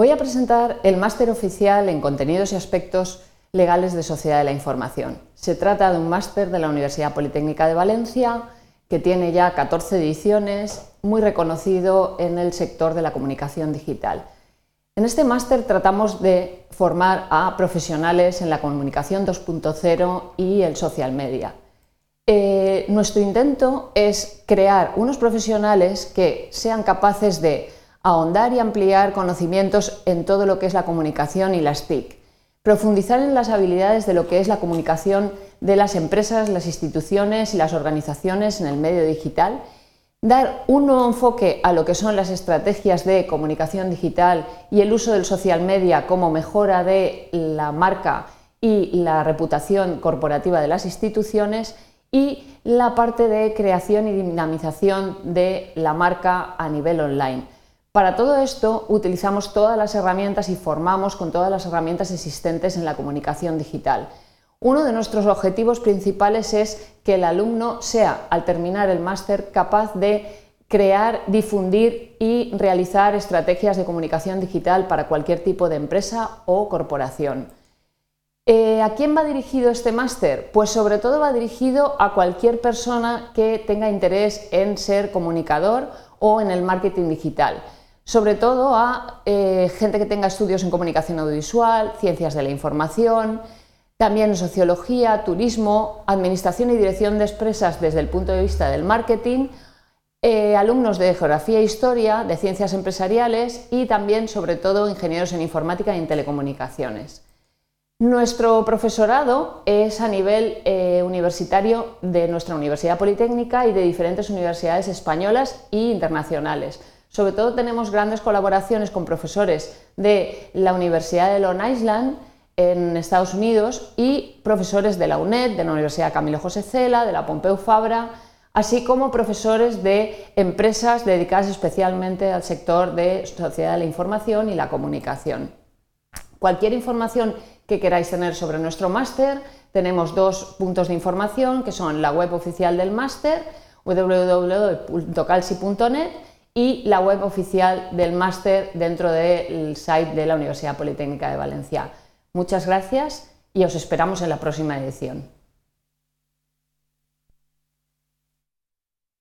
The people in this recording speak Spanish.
Voy a presentar el máster oficial en contenidos y aspectos legales de sociedad de la información. Se trata de un máster de la Universidad Politécnica de Valencia que tiene ya 14 ediciones, muy reconocido en el sector de la comunicación digital. En este máster tratamos de formar a profesionales en la comunicación 2.0 y el social media. Eh, nuestro intento es crear unos profesionales que sean capaces de ahondar y ampliar conocimientos en todo lo que es la comunicación y las TIC, profundizar en las habilidades de lo que es la comunicación de las empresas, las instituciones y las organizaciones en el medio digital, dar un nuevo enfoque a lo que son las estrategias de comunicación digital y el uso del social media como mejora de la marca y la reputación corporativa de las instituciones y la parte de creación y dinamización de la marca a nivel online. Para todo esto utilizamos todas las herramientas y formamos con todas las herramientas existentes en la comunicación digital. Uno de nuestros objetivos principales es que el alumno sea, al terminar el máster, capaz de crear, difundir y realizar estrategias de comunicación digital para cualquier tipo de empresa o corporación. Eh, ¿A quién va dirigido este máster? Pues sobre todo va dirigido a cualquier persona que tenga interés en ser comunicador o en el marketing digital sobre todo a eh, gente que tenga estudios en comunicación audiovisual, ciencias de la información, también sociología, turismo, administración y dirección de empresas desde el punto de vista del marketing, eh, alumnos de geografía e historia, de ciencias empresariales y también, sobre todo, ingenieros en informática y en telecomunicaciones. Nuestro profesorado es a nivel eh, universitario de nuestra Universidad Politécnica y de diferentes universidades españolas e internacionales. Sobre todo tenemos grandes colaboraciones con profesores de la Universidad de Long Island en Estados Unidos y profesores de la UNED, de la Universidad Camilo José Cela, de la Pompeu Fabra, así como profesores de empresas dedicadas especialmente al sector de sociedad de la información y la comunicación. Cualquier información que queráis tener sobre nuestro máster, tenemos dos puntos de información que son la web oficial del máster, www.calci.net y la web oficial del máster dentro del site de la Universidad Politécnica de Valencia. Muchas gracias y os esperamos en la próxima edición.